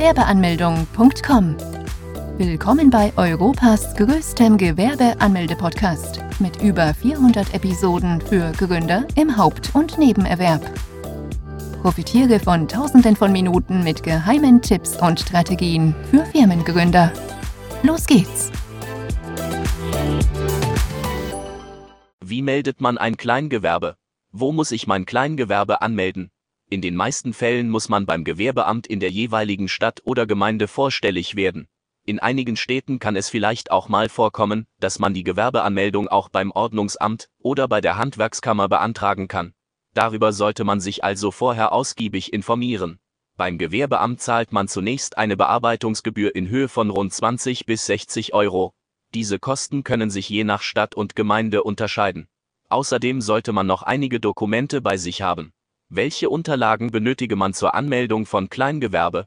Gewerbeanmeldung.com. Willkommen bei Europas größtem Gewerbeanmelde-Podcast mit über 400 Episoden für Gründer im Haupt- und Nebenerwerb. Profitiere von Tausenden von Minuten mit geheimen Tipps und Strategien für Firmengründer. Los geht's! Wie meldet man ein Kleingewerbe? Wo muss ich mein Kleingewerbe anmelden? In den meisten Fällen muss man beim Gewerbeamt in der jeweiligen Stadt oder Gemeinde vorstellig werden. In einigen Städten kann es vielleicht auch mal vorkommen, dass man die Gewerbeanmeldung auch beim Ordnungsamt oder bei der Handwerkskammer beantragen kann. Darüber sollte man sich also vorher ausgiebig informieren. Beim Gewerbeamt zahlt man zunächst eine Bearbeitungsgebühr in Höhe von rund 20 bis 60 Euro. Diese Kosten können sich je nach Stadt und Gemeinde unterscheiden. Außerdem sollte man noch einige Dokumente bei sich haben. Welche Unterlagen benötige man zur Anmeldung von Kleingewerbe,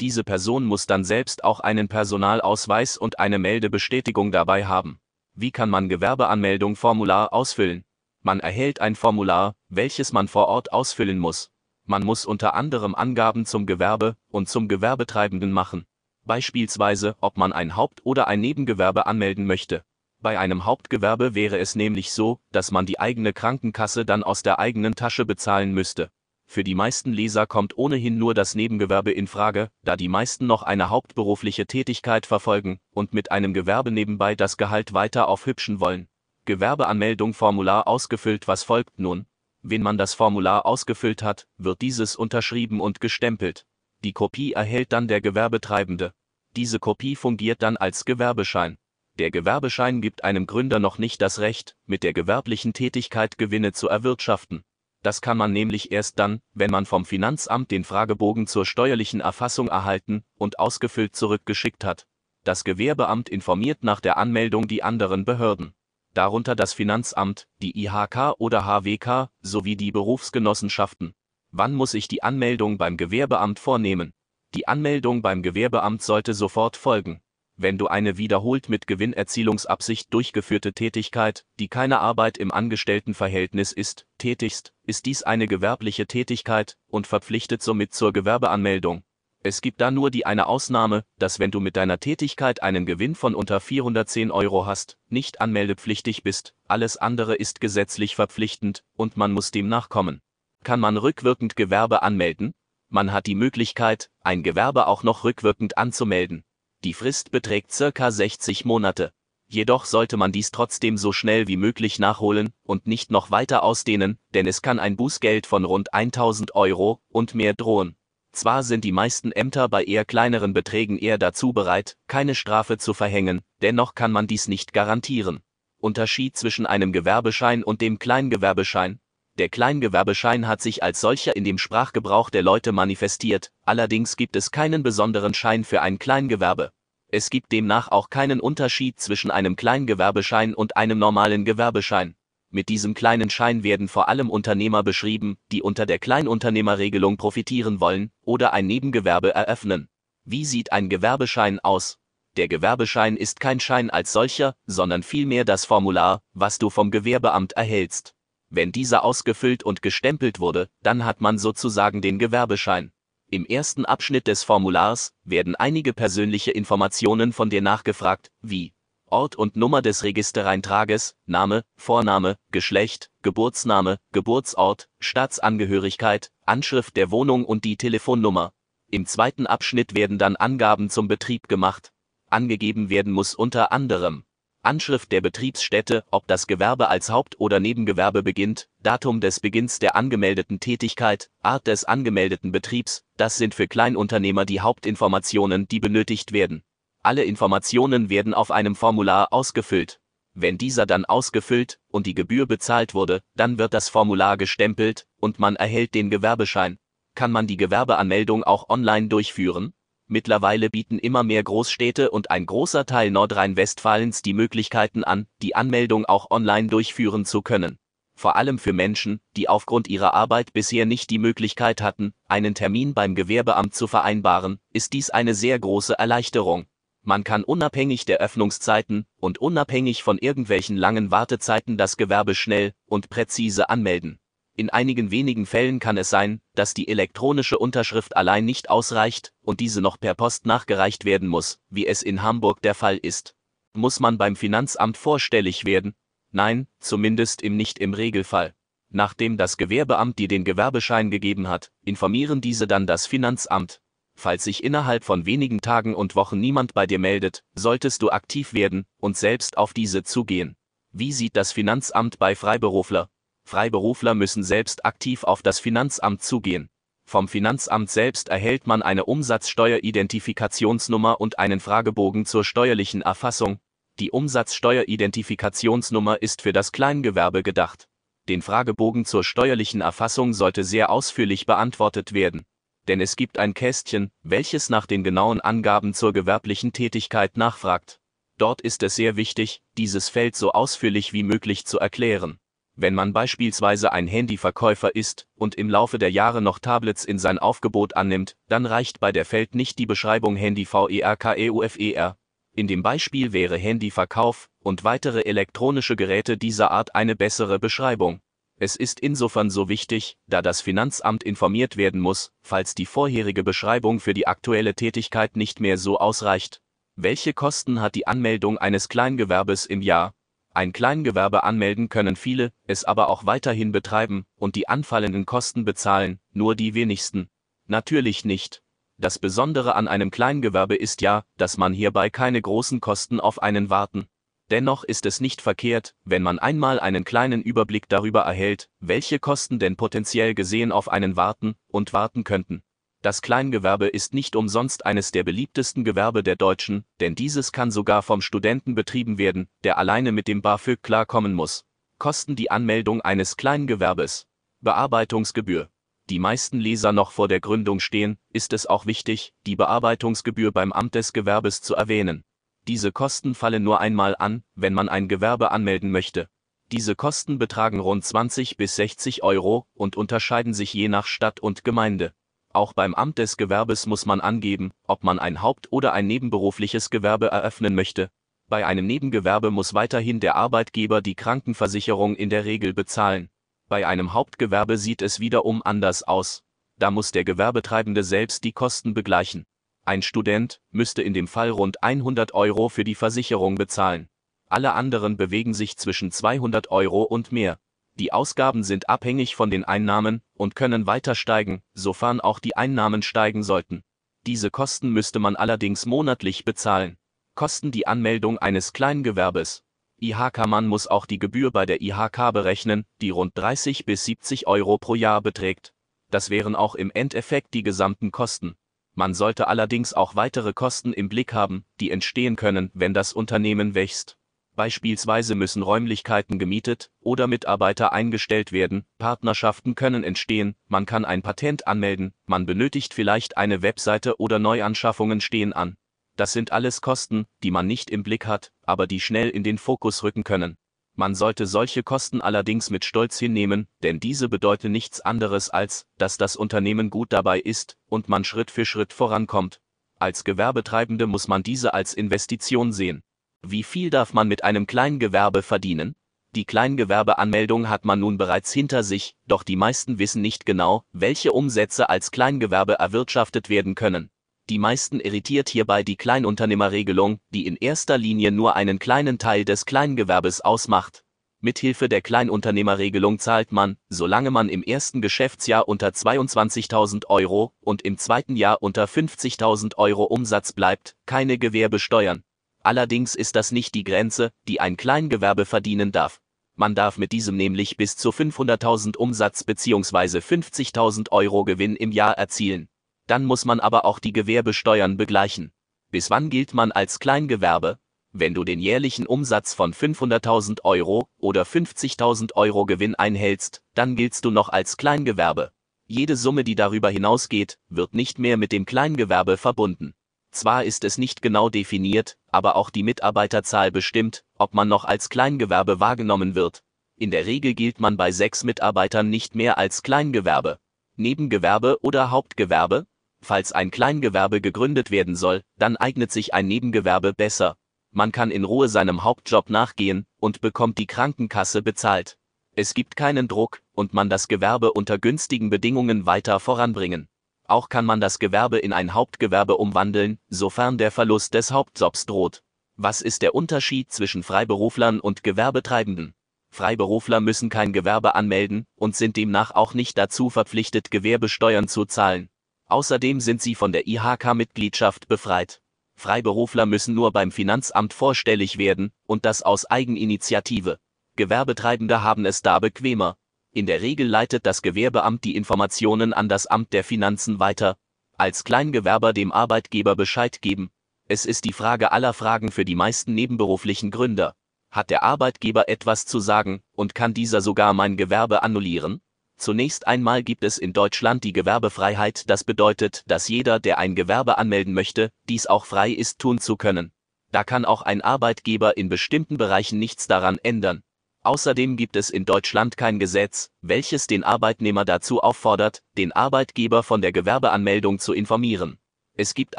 Diese Person muss dann selbst auch einen Personalausweis und eine Meldebestätigung dabei haben. Wie kann man Gewerbeanmeldung Formular ausfüllen? Man erhält ein Formular, welches man vor Ort ausfüllen muss. Man muss unter anderem Angaben zum Gewerbe und zum Gewerbetreibenden machen. Beispielsweise, ob man ein Haupt- oder ein Nebengewerbe anmelden möchte. Bei einem Hauptgewerbe wäre es nämlich so, dass man die eigene Krankenkasse dann aus der eigenen Tasche bezahlen müsste. Für die meisten Leser kommt ohnehin nur das Nebengewerbe in Frage, da die meisten noch eine hauptberufliche Tätigkeit verfolgen und mit einem Gewerbe nebenbei das Gehalt weiter aufhübschen wollen. Gewerbeanmeldung Formular ausgefüllt Was folgt nun? Wenn man das Formular ausgefüllt hat, wird dieses unterschrieben und gestempelt. Die Kopie erhält dann der Gewerbetreibende. Diese Kopie fungiert dann als Gewerbeschein. Der Gewerbeschein gibt einem Gründer noch nicht das Recht, mit der gewerblichen Tätigkeit Gewinne zu erwirtschaften. Das kann man nämlich erst dann, wenn man vom Finanzamt den Fragebogen zur steuerlichen Erfassung erhalten und ausgefüllt zurückgeschickt hat. Das Gewerbeamt informiert nach der Anmeldung die anderen Behörden. Darunter das Finanzamt, die IHK oder HWK sowie die Berufsgenossenschaften. Wann muss ich die Anmeldung beim Gewerbeamt vornehmen? Die Anmeldung beim Gewerbeamt sollte sofort folgen. Wenn du eine wiederholt mit Gewinnerzielungsabsicht durchgeführte Tätigkeit, die keine Arbeit im Angestelltenverhältnis ist, tätigst, ist dies eine gewerbliche Tätigkeit und verpflichtet somit zur Gewerbeanmeldung. Es gibt da nur die eine Ausnahme, dass wenn du mit deiner Tätigkeit einen Gewinn von unter 410 Euro hast, nicht anmeldepflichtig bist, alles andere ist gesetzlich verpflichtend und man muss dem nachkommen. Kann man rückwirkend Gewerbe anmelden? Man hat die Möglichkeit, ein Gewerbe auch noch rückwirkend anzumelden. Die Frist beträgt circa 60 Monate. Jedoch sollte man dies trotzdem so schnell wie möglich nachholen und nicht noch weiter ausdehnen, denn es kann ein Bußgeld von rund 1000 Euro und mehr drohen. Zwar sind die meisten Ämter bei eher kleineren Beträgen eher dazu bereit, keine Strafe zu verhängen, dennoch kann man dies nicht garantieren. Unterschied zwischen einem Gewerbeschein und dem Kleingewerbeschein. Der Kleingewerbeschein hat sich als solcher in dem Sprachgebrauch der Leute manifestiert, allerdings gibt es keinen besonderen Schein für ein Kleingewerbe. Es gibt demnach auch keinen Unterschied zwischen einem Kleingewerbeschein und einem normalen Gewerbeschein. Mit diesem kleinen Schein werden vor allem Unternehmer beschrieben, die unter der Kleinunternehmerregelung profitieren wollen oder ein Nebengewerbe eröffnen. Wie sieht ein Gewerbeschein aus? Der Gewerbeschein ist kein Schein als solcher, sondern vielmehr das Formular, was du vom Gewerbeamt erhältst. Wenn dieser ausgefüllt und gestempelt wurde, dann hat man sozusagen den Gewerbeschein. Im ersten Abschnitt des Formulars werden einige persönliche Informationen von dir nachgefragt, wie Ort und Nummer des Registereintrages, Name, Vorname, Geschlecht, Geburtsname, Geburtsort, Staatsangehörigkeit, Anschrift der Wohnung und die Telefonnummer. Im zweiten Abschnitt werden dann Angaben zum Betrieb gemacht. Angegeben werden muss unter anderem Anschrift der Betriebsstätte, ob das Gewerbe als Haupt- oder Nebengewerbe beginnt, Datum des Beginns der angemeldeten Tätigkeit, Art des angemeldeten Betriebs, das sind für Kleinunternehmer die Hauptinformationen, die benötigt werden. Alle Informationen werden auf einem Formular ausgefüllt. Wenn dieser dann ausgefüllt und die Gebühr bezahlt wurde, dann wird das Formular gestempelt und man erhält den Gewerbeschein. Kann man die Gewerbeanmeldung auch online durchführen? Mittlerweile bieten immer mehr Großstädte und ein großer Teil Nordrhein-Westfalens die Möglichkeiten an, die Anmeldung auch online durchführen zu können. Vor allem für Menschen, die aufgrund ihrer Arbeit bisher nicht die Möglichkeit hatten, einen Termin beim Gewerbeamt zu vereinbaren, ist dies eine sehr große Erleichterung. Man kann unabhängig der Öffnungszeiten und unabhängig von irgendwelchen langen Wartezeiten das Gewerbe schnell und präzise anmelden. In einigen wenigen Fällen kann es sein, dass die elektronische Unterschrift allein nicht ausreicht und diese noch per Post nachgereicht werden muss, wie es in Hamburg der Fall ist. Muss man beim Finanzamt vorstellig werden? Nein, zumindest im nicht im Regelfall. Nachdem das Gewerbeamt dir den Gewerbeschein gegeben hat, informieren diese dann das Finanzamt. Falls sich innerhalb von wenigen Tagen und Wochen niemand bei dir meldet, solltest du aktiv werden und selbst auf diese zugehen. Wie sieht das Finanzamt bei Freiberufler, Freiberufler müssen selbst aktiv auf das Finanzamt zugehen. Vom Finanzamt selbst erhält man eine Umsatzsteueridentifikationsnummer und einen Fragebogen zur steuerlichen Erfassung. Die Umsatzsteueridentifikationsnummer ist für das Kleingewerbe gedacht. Den Fragebogen zur steuerlichen Erfassung sollte sehr ausführlich beantwortet werden. Denn es gibt ein Kästchen, welches nach den genauen Angaben zur gewerblichen Tätigkeit nachfragt. Dort ist es sehr wichtig, dieses Feld so ausführlich wie möglich zu erklären. Wenn man beispielsweise ein Handyverkäufer ist und im Laufe der Jahre noch Tablets in sein Aufgebot annimmt, dann reicht bei der Feld nicht die Beschreibung Handy VERKEUFER. In dem Beispiel wäre Handyverkauf und weitere elektronische Geräte dieser Art eine bessere Beschreibung. Es ist insofern so wichtig, da das Finanzamt informiert werden muss, falls die vorherige Beschreibung für die aktuelle Tätigkeit nicht mehr so ausreicht. Welche Kosten hat die Anmeldung eines Kleingewerbes im Jahr? Ein Kleingewerbe anmelden können viele, es aber auch weiterhin betreiben und die anfallenden Kosten bezahlen, nur die wenigsten. Natürlich nicht. Das Besondere an einem Kleingewerbe ist ja, dass man hierbei keine großen Kosten auf einen warten. Dennoch ist es nicht verkehrt, wenn man einmal einen kleinen Überblick darüber erhält, welche Kosten denn potenziell gesehen auf einen warten und warten könnten. Das Kleingewerbe ist nicht umsonst eines der beliebtesten Gewerbe der Deutschen, denn dieses kann sogar vom Studenten betrieben werden, der alleine mit dem BAföG klarkommen muss. Kosten die Anmeldung eines Kleingewerbes. Bearbeitungsgebühr. Die meisten Leser noch vor der Gründung stehen, ist es auch wichtig, die Bearbeitungsgebühr beim Amt des Gewerbes zu erwähnen. Diese Kosten fallen nur einmal an, wenn man ein Gewerbe anmelden möchte. Diese Kosten betragen rund 20 bis 60 Euro und unterscheiden sich je nach Stadt und Gemeinde. Auch beim Amt des Gewerbes muss man angeben, ob man ein Haupt- oder ein nebenberufliches Gewerbe eröffnen möchte. Bei einem Nebengewerbe muss weiterhin der Arbeitgeber die Krankenversicherung in der Regel bezahlen. Bei einem Hauptgewerbe sieht es wiederum anders aus. Da muss der Gewerbetreibende selbst die Kosten begleichen. Ein Student müsste in dem Fall rund 100 Euro für die Versicherung bezahlen. Alle anderen bewegen sich zwischen 200 Euro und mehr. Die Ausgaben sind abhängig von den Einnahmen und können weiter steigen, sofern auch die Einnahmen steigen sollten. Diese Kosten müsste man allerdings monatlich bezahlen. Kosten die Anmeldung eines Kleingewerbes. IHK-Mann muss auch die Gebühr bei der IHK berechnen, die rund 30 bis 70 Euro pro Jahr beträgt. Das wären auch im Endeffekt die gesamten Kosten. Man sollte allerdings auch weitere Kosten im Blick haben, die entstehen können, wenn das Unternehmen wächst. Beispielsweise müssen Räumlichkeiten gemietet oder Mitarbeiter eingestellt werden, Partnerschaften können entstehen, man kann ein Patent anmelden, man benötigt vielleicht eine Webseite oder Neuanschaffungen stehen an. Das sind alles Kosten, die man nicht im Blick hat, aber die schnell in den Fokus rücken können. Man sollte solche Kosten allerdings mit Stolz hinnehmen, denn diese bedeuten nichts anderes als, dass das Unternehmen gut dabei ist und man Schritt für Schritt vorankommt. Als Gewerbetreibende muss man diese als Investition sehen. Wie viel darf man mit einem Kleingewerbe verdienen? Die Kleingewerbeanmeldung hat man nun bereits hinter sich, doch die meisten wissen nicht genau, welche Umsätze als Kleingewerbe erwirtschaftet werden können. Die meisten irritiert hierbei die Kleinunternehmerregelung, die in erster Linie nur einen kleinen Teil des Kleingewerbes ausmacht. Mithilfe der Kleinunternehmerregelung zahlt man, solange man im ersten Geschäftsjahr unter 22.000 Euro und im zweiten Jahr unter 50.000 Euro Umsatz bleibt, keine Gewerbesteuern. Allerdings ist das nicht die Grenze, die ein Kleingewerbe verdienen darf. Man darf mit diesem nämlich bis zu 500.000 Umsatz bzw. 50.000 Euro Gewinn im Jahr erzielen. Dann muss man aber auch die Gewerbesteuern begleichen. Bis wann gilt man als Kleingewerbe? Wenn du den jährlichen Umsatz von 500.000 Euro oder 50.000 Euro Gewinn einhältst, dann giltst du noch als Kleingewerbe. Jede Summe, die darüber hinausgeht, wird nicht mehr mit dem Kleingewerbe verbunden. Zwar ist es nicht genau definiert, aber auch die Mitarbeiterzahl bestimmt, ob man noch als Kleingewerbe wahrgenommen wird. In der Regel gilt man bei sechs Mitarbeitern nicht mehr als Kleingewerbe. Nebengewerbe oder Hauptgewerbe? Falls ein Kleingewerbe gegründet werden soll, dann eignet sich ein Nebengewerbe besser. Man kann in Ruhe seinem Hauptjob nachgehen und bekommt die Krankenkasse bezahlt. Es gibt keinen Druck und man das Gewerbe unter günstigen Bedingungen weiter voranbringen. Auch kann man das Gewerbe in ein Hauptgewerbe umwandeln, sofern der Verlust des Hauptjobs droht. Was ist der Unterschied zwischen Freiberuflern und Gewerbetreibenden? Freiberufler müssen kein Gewerbe anmelden und sind demnach auch nicht dazu verpflichtet, Gewerbesteuern zu zahlen. Außerdem sind sie von der IHK-Mitgliedschaft befreit. Freiberufler müssen nur beim Finanzamt vorstellig werden, und das aus Eigeninitiative. Gewerbetreibende haben es da bequemer, in der Regel leitet das Gewerbeamt die Informationen an das Amt der Finanzen weiter. Als Kleingewerber dem Arbeitgeber Bescheid geben. Es ist die Frage aller Fragen für die meisten nebenberuflichen Gründer. Hat der Arbeitgeber etwas zu sagen und kann dieser sogar mein Gewerbe annullieren? Zunächst einmal gibt es in Deutschland die Gewerbefreiheit, das bedeutet, dass jeder, der ein Gewerbe anmelden möchte, dies auch frei ist tun zu können. Da kann auch ein Arbeitgeber in bestimmten Bereichen nichts daran ändern. Außerdem gibt es in Deutschland kein Gesetz, welches den Arbeitnehmer dazu auffordert, den Arbeitgeber von der Gewerbeanmeldung zu informieren. Es gibt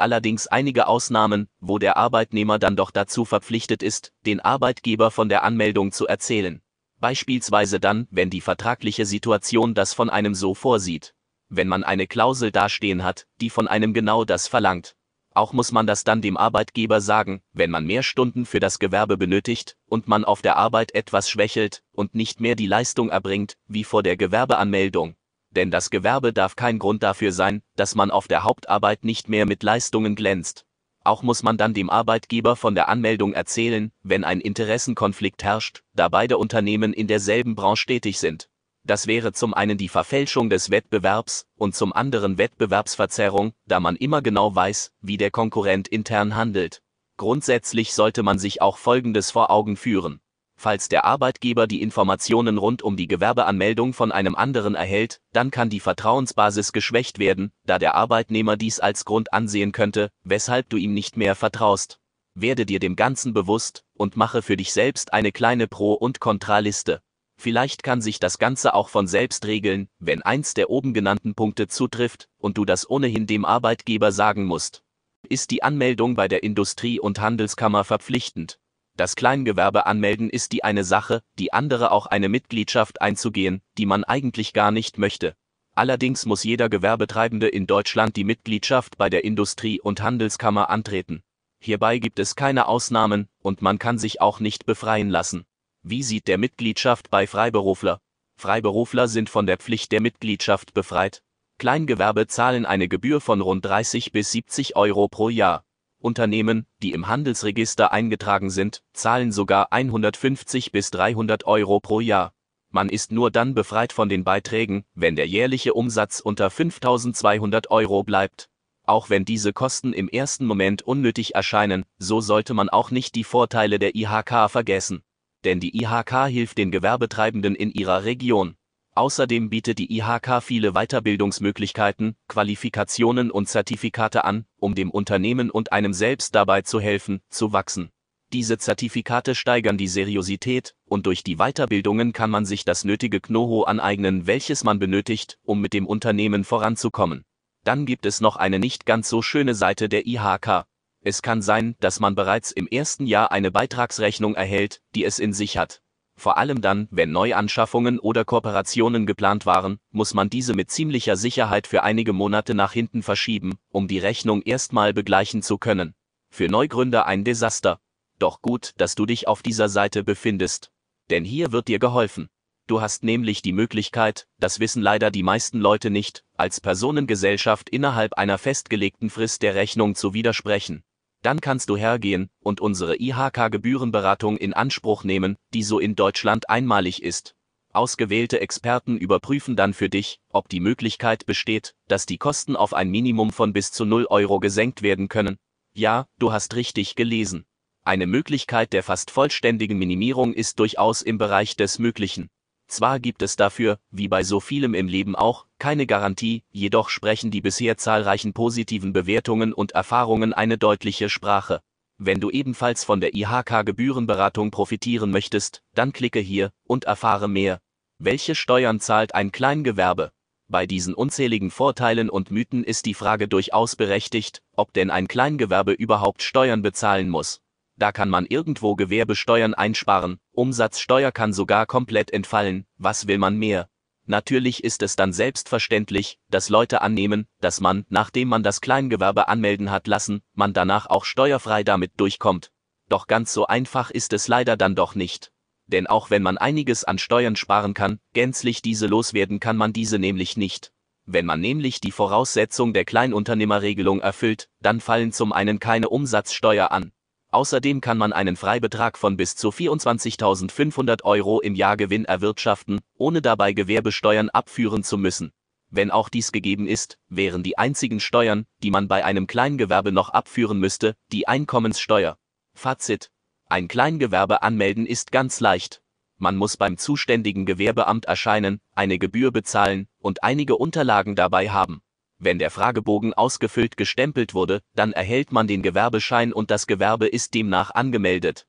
allerdings einige Ausnahmen, wo der Arbeitnehmer dann doch dazu verpflichtet ist, den Arbeitgeber von der Anmeldung zu erzählen. Beispielsweise dann, wenn die vertragliche Situation das von einem so vorsieht. Wenn man eine Klausel dastehen hat, die von einem genau das verlangt. Auch muss man das dann dem Arbeitgeber sagen, wenn man mehr Stunden für das Gewerbe benötigt und man auf der Arbeit etwas schwächelt und nicht mehr die Leistung erbringt, wie vor der Gewerbeanmeldung. Denn das Gewerbe darf kein Grund dafür sein, dass man auf der Hauptarbeit nicht mehr mit Leistungen glänzt. Auch muss man dann dem Arbeitgeber von der Anmeldung erzählen, wenn ein Interessenkonflikt herrscht, da beide Unternehmen in derselben Branche tätig sind. Das wäre zum einen die Verfälschung des Wettbewerbs und zum anderen Wettbewerbsverzerrung, da man immer genau weiß, wie der Konkurrent intern handelt. Grundsätzlich sollte man sich auch Folgendes vor Augen führen. Falls der Arbeitgeber die Informationen rund um die Gewerbeanmeldung von einem anderen erhält, dann kann die Vertrauensbasis geschwächt werden, da der Arbeitnehmer dies als Grund ansehen könnte, weshalb du ihm nicht mehr vertraust. Werde dir dem Ganzen bewusst und mache für dich selbst eine kleine Pro- und Kontraliste. Vielleicht kann sich das Ganze auch von selbst regeln, wenn eins der oben genannten Punkte zutrifft und du das ohnehin dem Arbeitgeber sagen musst. Ist die Anmeldung bei der Industrie- und Handelskammer verpflichtend? Das Kleingewerbe anmelden ist die eine Sache, die andere auch eine Mitgliedschaft einzugehen, die man eigentlich gar nicht möchte. Allerdings muss jeder Gewerbetreibende in Deutschland die Mitgliedschaft bei der Industrie- und Handelskammer antreten. Hierbei gibt es keine Ausnahmen und man kann sich auch nicht befreien lassen. Wie sieht der Mitgliedschaft bei Freiberufler? Freiberufler sind von der Pflicht der Mitgliedschaft befreit. Kleingewerbe zahlen eine Gebühr von rund 30 bis 70 Euro pro Jahr. Unternehmen, die im Handelsregister eingetragen sind, zahlen sogar 150 bis 300 Euro pro Jahr. Man ist nur dann befreit von den Beiträgen, wenn der jährliche Umsatz unter 5200 Euro bleibt. Auch wenn diese Kosten im ersten Moment unnötig erscheinen, so sollte man auch nicht die Vorteile der IHK vergessen denn die IHK hilft den Gewerbetreibenden in ihrer Region. Außerdem bietet die IHK viele Weiterbildungsmöglichkeiten, Qualifikationen und Zertifikate an, um dem Unternehmen und einem selbst dabei zu helfen, zu wachsen. Diese Zertifikate steigern die Seriosität, und durch die Weiterbildungen kann man sich das nötige Know-how aneignen, welches man benötigt, um mit dem Unternehmen voranzukommen. Dann gibt es noch eine nicht ganz so schöne Seite der IHK. Es kann sein, dass man bereits im ersten Jahr eine Beitragsrechnung erhält, die es in sich hat. Vor allem dann, wenn Neuanschaffungen oder Kooperationen geplant waren, muss man diese mit ziemlicher Sicherheit für einige Monate nach hinten verschieben, um die Rechnung erstmal begleichen zu können. Für Neugründer ein Desaster. Doch gut, dass du dich auf dieser Seite befindest. Denn hier wird dir geholfen. Du hast nämlich die Möglichkeit, das wissen leider die meisten Leute nicht, als Personengesellschaft innerhalb einer festgelegten Frist der Rechnung zu widersprechen dann kannst du hergehen und unsere IHK-Gebührenberatung in Anspruch nehmen, die so in Deutschland einmalig ist. Ausgewählte Experten überprüfen dann für dich, ob die Möglichkeit besteht, dass die Kosten auf ein Minimum von bis zu 0 Euro gesenkt werden können. Ja, du hast richtig gelesen. Eine Möglichkeit der fast vollständigen Minimierung ist durchaus im Bereich des Möglichen. Zwar gibt es dafür, wie bei so vielem im Leben auch, keine Garantie, jedoch sprechen die bisher zahlreichen positiven Bewertungen und Erfahrungen eine deutliche Sprache. Wenn du ebenfalls von der IHK Gebührenberatung profitieren möchtest, dann klicke hier und erfahre mehr. Welche Steuern zahlt ein Kleingewerbe? Bei diesen unzähligen Vorteilen und Mythen ist die Frage durchaus berechtigt, ob denn ein Kleingewerbe überhaupt Steuern bezahlen muss. Da kann man irgendwo Gewerbesteuern einsparen, Umsatzsteuer kann sogar komplett entfallen, was will man mehr? Natürlich ist es dann selbstverständlich, dass Leute annehmen, dass man, nachdem man das Kleingewerbe anmelden hat lassen, man danach auch steuerfrei damit durchkommt. Doch ganz so einfach ist es leider dann doch nicht. Denn auch wenn man einiges an Steuern sparen kann, gänzlich diese loswerden kann man diese nämlich nicht. Wenn man nämlich die Voraussetzung der Kleinunternehmerregelung erfüllt, dann fallen zum einen keine Umsatzsteuer an, Außerdem kann man einen Freibetrag von bis zu 24.500 Euro im Jahr Gewinn erwirtschaften, ohne dabei Gewerbesteuern abführen zu müssen. Wenn auch dies gegeben ist, wären die einzigen Steuern, die man bei einem Kleingewerbe noch abführen müsste, die Einkommenssteuer. Fazit. Ein Kleingewerbe anmelden ist ganz leicht. Man muss beim zuständigen Gewerbeamt erscheinen, eine Gebühr bezahlen und einige Unterlagen dabei haben. Wenn der Fragebogen ausgefüllt gestempelt wurde, dann erhält man den Gewerbeschein und das Gewerbe ist demnach angemeldet.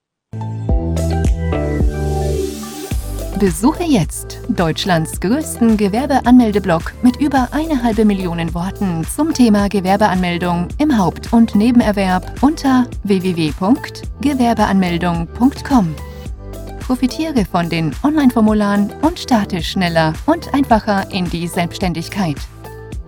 Besuche jetzt Deutschlands größten Gewerbeanmeldeblock mit über eine halbe Million Worten zum Thema Gewerbeanmeldung im Haupt- und Nebenerwerb unter www.gewerbeanmeldung.com. Profitiere von den Online-Formularen und starte schneller und einfacher in die Selbstständigkeit.